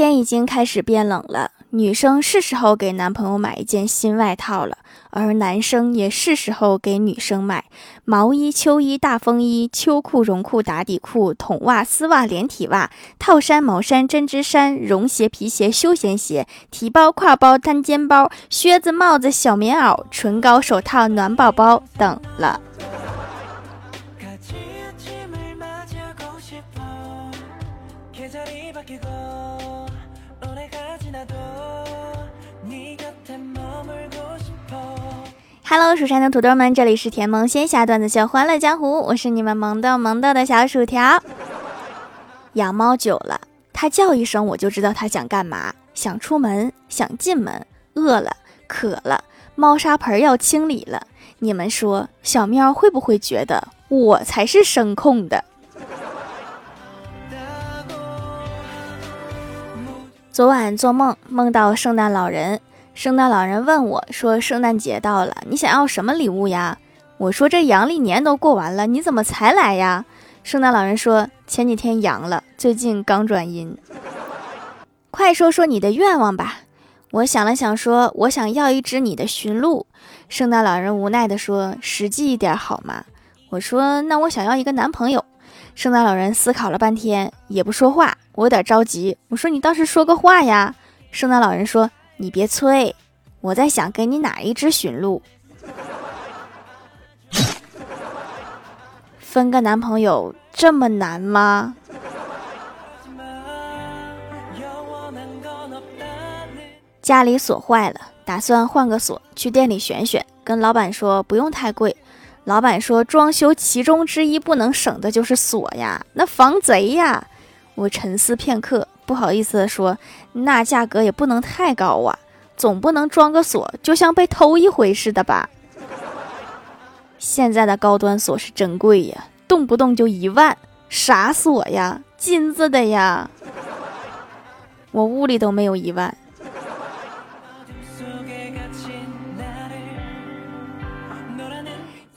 天已经开始变冷了，女生是时候给男朋友买一件新外套了，而男生也是时候给女生买毛衣、秋衣、大风衣、秋裤、绒裤、打底裤、筒袜、丝袜、连体袜、套衫、毛衫、针织衫、绒鞋、皮鞋、休闲鞋、提包、挎包、单肩包、靴子、帽子、小棉袄、唇膏、手套、暖宝宝等了。Hello，蜀山的土豆们，这里是甜萌仙侠段子秀《欢乐江湖》，我是你们萌豆萌豆的小薯条。养猫久了，它叫一声我就知道它想干嘛，想出门，想进门，饿了，渴了，猫砂盆要清理了。你们说，小喵会不会觉得我才是声控的？昨晚做梦，梦到圣诞老人。圣诞老人问我说：“圣诞节到了，你想要什么礼物呀？”我说：“这阳历年都过完了，你怎么才来呀？”圣诞老人说：“前几天阳了，最近刚转阴。”快说说你的愿望吧。我想了想说：“我想要一只你的驯鹿。”圣诞老人无奈地说：“实际一点好吗？”我说：“那我想要一个男朋友。”圣诞老人思考了半天，也不说话。我有点着急，我说：“你倒是说个话呀！”圣诞老人说。你别催，我在想给你哪一只驯鹿。分个男朋友这么难吗？家里锁坏了，打算换个锁，去店里选选。跟老板说不用太贵。老板说装修其中之一不能省的就是锁呀，那防贼呀。我沉思片刻。不好意思的说，那价格也不能太高啊，总不能装个锁就像被偷一回似的吧？现在的高端锁是真贵呀，动不动就一万，啥锁呀？金子的呀？我屋里都没有一万。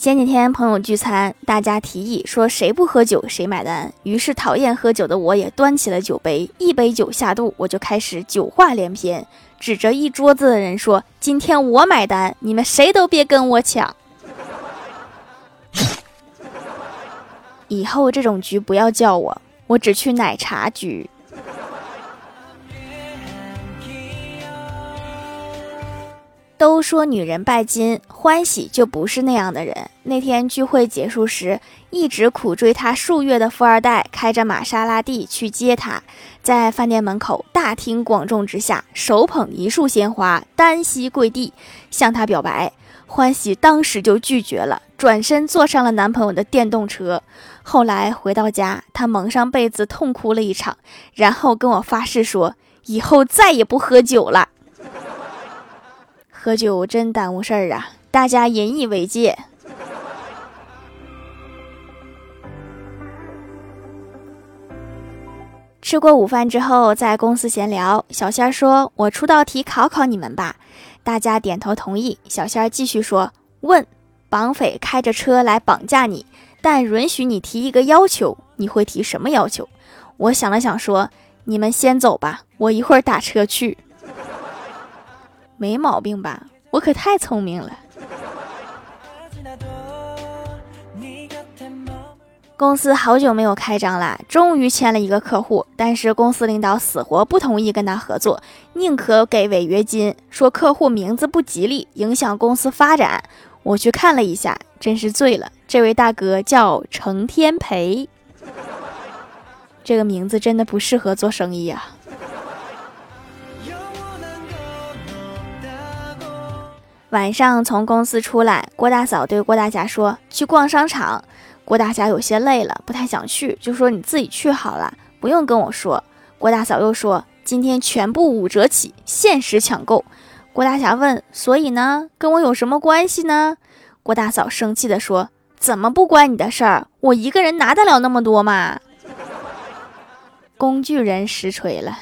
前几天朋友聚餐，大家提议说谁不喝酒谁买单。于是讨厌喝酒的我也端起了酒杯，一杯酒下肚，我就开始酒话连篇，指着一桌子的人说：“今天我买单，你们谁都别跟我抢。”以后这种局不要叫我，我只去奶茶局。都说女人拜金，欢喜就不是那样的人。那天聚会结束时，一直苦追她数月的富二代开着玛莎拉蒂去接她，在饭店门口大庭广众之下，手捧一束鲜花，单膝跪地向她表白。欢喜当时就拒绝了，转身坐上了男朋友的电动车。后来回到家，她蒙上被子痛哭了一场，然后跟我发誓说，以后再也不喝酒了。喝酒真耽误事儿啊！大家引以为戒。吃过午饭之后，在公司闲聊，小仙儿说：“我出道题考考你们吧。”大家点头同意。小仙儿继续说：“问，绑匪开着车来绑架你，但允许你提一个要求，你会提什么要求？”我想了想说：“你们先走吧，我一会儿打车去。”没毛病吧？我可太聪明了。公司好久没有开张了，终于签了一个客户，但是公司领导死活不同意跟他合作，宁可给违约金，说客户名字不吉利，影响公司发展。我去看了一下，真是醉了。这位大哥叫程天培，这个名字真的不适合做生意啊。晚上从公司出来，郭大嫂对郭大侠说：“去逛商场。”郭大侠有些累了，不太想去，就说：“你自己去好了，不用跟我说。”郭大嫂又说：“今天全部五折起，限时抢购。”郭大侠问：“所以呢？跟我有什么关系呢？”郭大嫂生气地说：“怎么不关你的事儿？我一个人拿得了那么多吗？”工具人实锤了。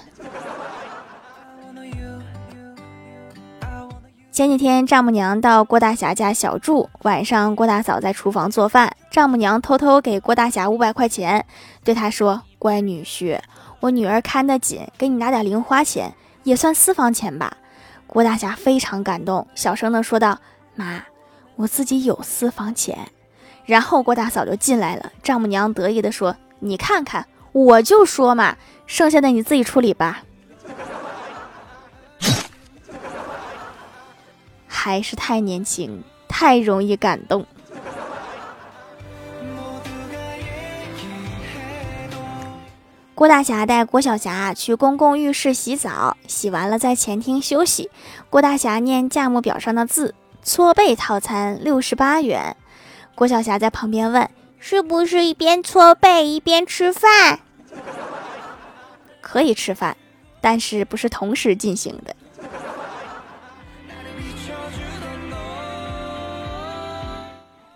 前几天，丈母娘到郭大侠家小住，晚上郭大嫂在厨房做饭，丈母娘偷偷给郭大侠五百块钱，对他说：“乖女婿，我女儿看得紧，给你拿点零花钱，也算私房钱吧。”郭大侠非常感动，小声的说道：“妈，我自己有私房钱。”然后郭大嫂就进来了，丈母娘得意的说：“你看看，我就说嘛，剩下的你自己处理吧。”还是太年轻，太容易感动。郭大侠带郭小霞去公共浴室洗澡，洗完了在前厅休息。郭大侠念价目表上的字：“搓背套餐六十八元。”郭小霞在旁边问：“是不是一边搓背一边吃饭？”可以吃饭，但是不是同时进行的。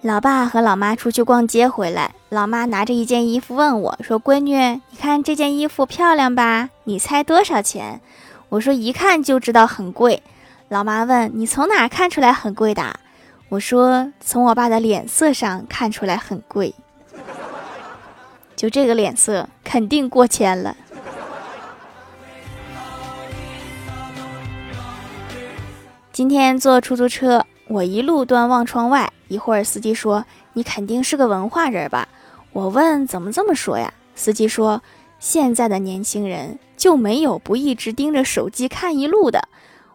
老爸和老妈出去逛街回来，老妈拿着一件衣服问我说：“闺女，你看这件衣服漂亮吧？你猜多少钱？”我说：“一看就知道很贵。”老妈问：“你从哪看出来很贵的？”我说：“从我爸的脸色上看出来很贵。”就这个脸色，肯定过千了。今天坐出租车，我一路端望窗外。一会儿，司机说：“你肯定是个文化人吧？”我问：“怎么这么说呀？”司机说：“现在的年轻人就没有不一直盯着手机看一路的。”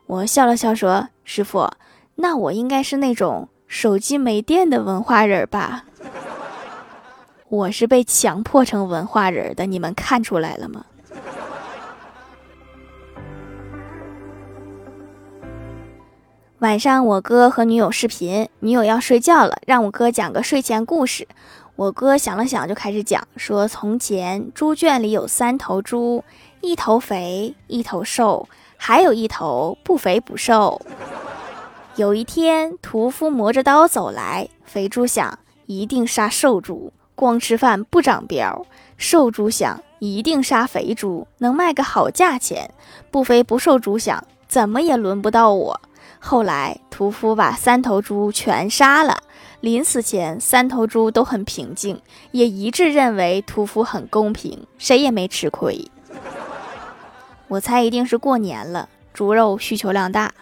我笑了笑说：“师傅，那我应该是那种手机没电的文化人吧？” 我是被强迫成文化人的，你们看出来了吗？晚上，我哥和女友视频，女友要睡觉了，让我哥讲个睡前故事。我哥想了想，就开始讲，说从前猪圈里有三头猪，一头肥，一头瘦，还有一头不肥不瘦。有一天，屠夫磨着刀走来，肥猪想一定杀瘦猪，光吃饭不长膘；瘦猪想一定杀肥猪，能卖个好价钱；不肥不瘦猪想怎么也轮不到我。后来，屠夫把三头猪全杀了。临死前，三头猪都很平静，也一致认为屠夫很公平，谁也没吃亏。我猜一定是过年了，猪肉需求量大。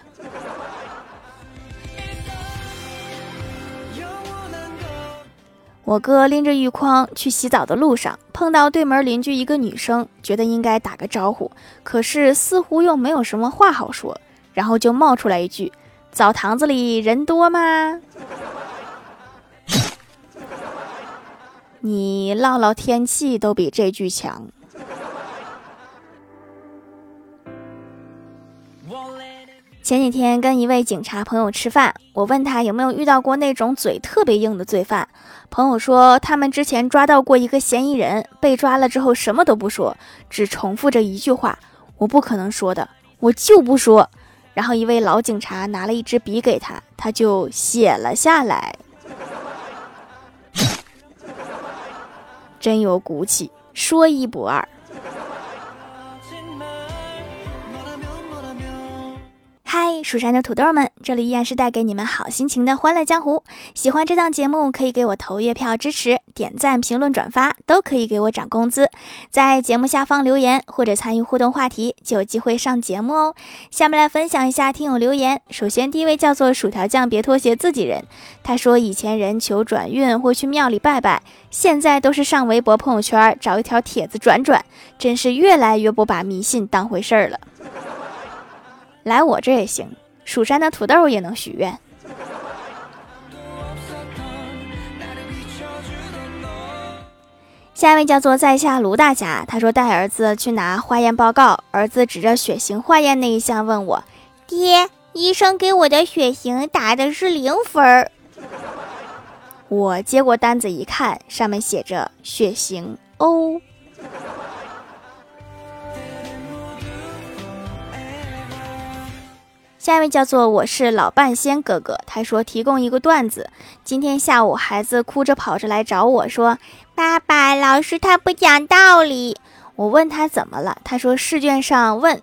我哥拎着浴筐去洗澡的路上，碰到对门邻居一个女生，觉得应该打个招呼，可是似乎又没有什么话好说。然后就冒出来一句：“澡堂子里人多吗？” 你唠唠天气都比这句强。前几天跟一位警察朋友吃饭，我问他有没有遇到过那种嘴特别硬的罪犯。朋友说他们之前抓到过一个嫌疑人，被抓了之后什么都不说，只重复着一句话：“我不可能说的，我就不说。”然后一位老警察拿了一支笔给他，他就写了下来。真有骨气，说一不二。嗨，蜀山的土豆们，这里依然是带给你们好心情的欢乐江湖。喜欢这档节目，可以给我投月票支持，点赞、评论、转发都可以给我涨工资。在节目下方留言或者参与互动话题，就有机会上节目哦。下面来分享一下听友留言。首先，第一位叫做薯条酱，别拖鞋自己人。他说，以前人求转运会去庙里拜拜，现在都是上微博、朋友圈找一条帖子转转，真是越来越不把迷信当回事儿了。来我这也行，蜀山的土豆也能许愿。下一位叫做在下卢大侠，他说带儿子去拿化验报告，儿子指着血型化验那一项问我：“爹，医生给我的血型打的是零分。”我接过单子一看，上面写着血型 O。下一位叫做我是老半仙哥哥，他说提供一个段子。今天下午，孩子哭着跑着来找我说：“爸爸，老师他不讲道理。”我问他怎么了，他说试卷上问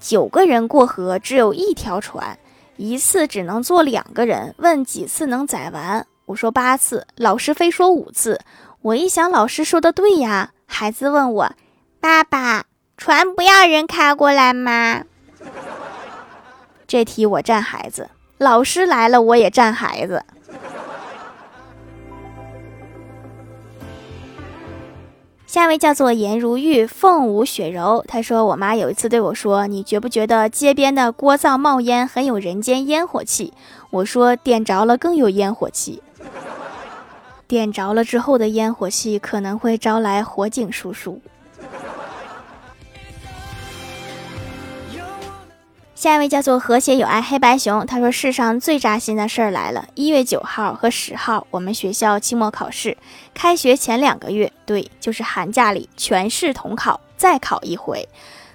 九个人过河只有一条船，一次只能坐两个人，问几次能载完？我说八次，老师非说五次。我一想，老师说的对呀。孩子问我：“爸爸，船不要人开过来吗？这题我占孩子，老师来了我也占孩子。下一位叫做颜如玉，凤舞雪柔。他说：“我妈有一次对我说，你觉不觉得街边的锅灶冒烟很有人间烟火气？”我说：“点着了更有烟火气。点着了之后的烟火气可能会招来火警叔叔。”下一位叫做和谐有爱黑白熊，他说：“世上最扎心的事儿来了！一月九号和十号，我们学校期末考试，开学前两个月，对，就是寒假里全市统考，再考一回。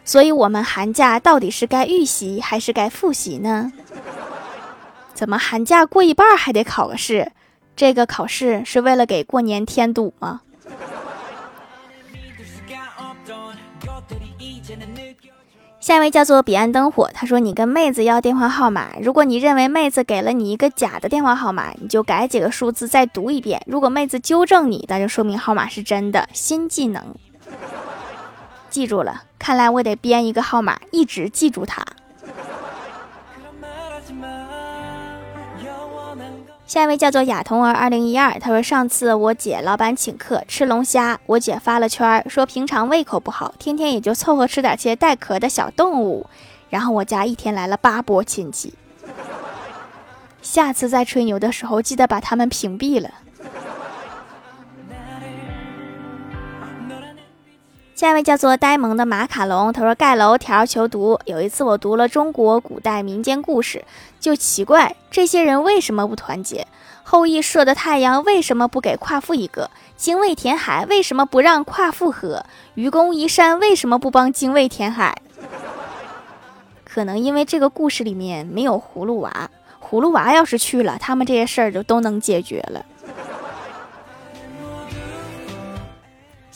所以，我们寒假到底是该预习还是该复习呢？怎么寒假过一半还得考个试？这个考试是为了给过年添堵吗？”下一位叫做彼岸灯火，他说：“你跟妹子要电话号码，如果你认为妹子给了你一个假的电话号码，你就改几个数字再读一遍。如果妹子纠正你，那就说明号码是真的。新技能，记住了，看来我得编一个号码，一直记住它。”下一位叫做亚童儿二零一二，他说上次我姐老板请客吃龙虾，我姐发了圈说平常胃口不好，天天也就凑合吃点些带壳的小动物。然后我家一天来了八波亲戚，下次再吹牛的时候记得把他们屏蔽了。下一位叫做呆萌的马卡龙，他说盖楼条求读。有一次我读了中国古代民间故事，就奇怪这些人为什么不团结？后羿射的太阳为什么不给夸父一个？精卫填海为什么不让夸父喝？愚公移山为什么不帮精卫填海？可能因为这个故事里面没有葫芦娃，葫芦娃要是去了，他们这些事儿就都能解决了。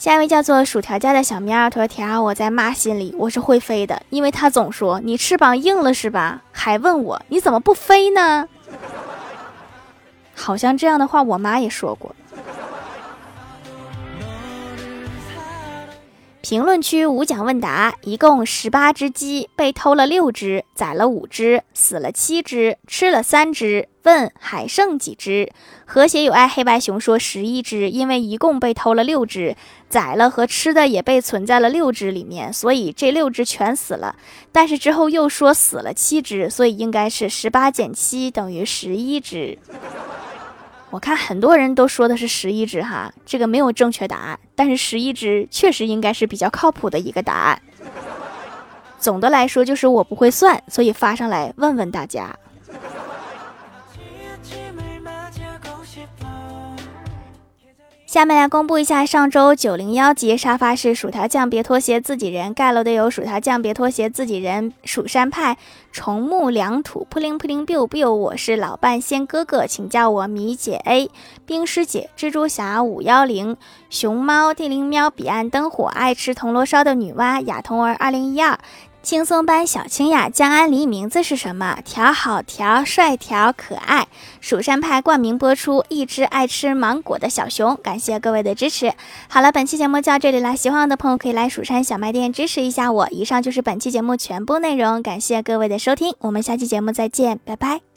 下一位叫做薯条家的小喵，他说：“条，我在妈心里我是会飞的，因为他总说你翅膀硬了是吧？还问我你怎么不飞呢？好像这样的话我妈也说过。”评论区无奖问答，一共十八只鸡被偷了六只，宰了五只，死了七只，吃了三只。问还剩几只？和谐有爱黑白熊说十一只，因为一共被偷了六只，宰了和吃的也被存在了六只里面，所以这六只全死了。但是之后又说死了七只，所以应该是十八减七等于十一只。我看很多人都说的是十一只哈，这个没有正确答案，但是十一只确实应该是比较靠谱的一个答案。总的来说就是我不会算，所以发上来问问大家。下面来公布一下上周九零幺级沙发是薯条酱别拖鞋自己人盖楼的有薯条酱别拖鞋自己人蜀山派重木良土扑灵扑灵 biu biu 我是老半仙哥哥，请叫我米姐 A 冰师姐蜘蛛侠五幺零熊猫地灵喵彼岸灯火爱吃铜锣烧的女娲雅童儿二零一二。轻松班小清雅江安离名字是什么？调好调帅调可爱，蜀山派冠名播出。一只爱吃芒果的小熊，感谢各位的支持。好了，本期节目就到这里了，喜欢我的朋友可以来蜀山小卖店支持一下我。以上就是本期节目全部内容，感谢各位的收听，我们下期节目再见，拜拜。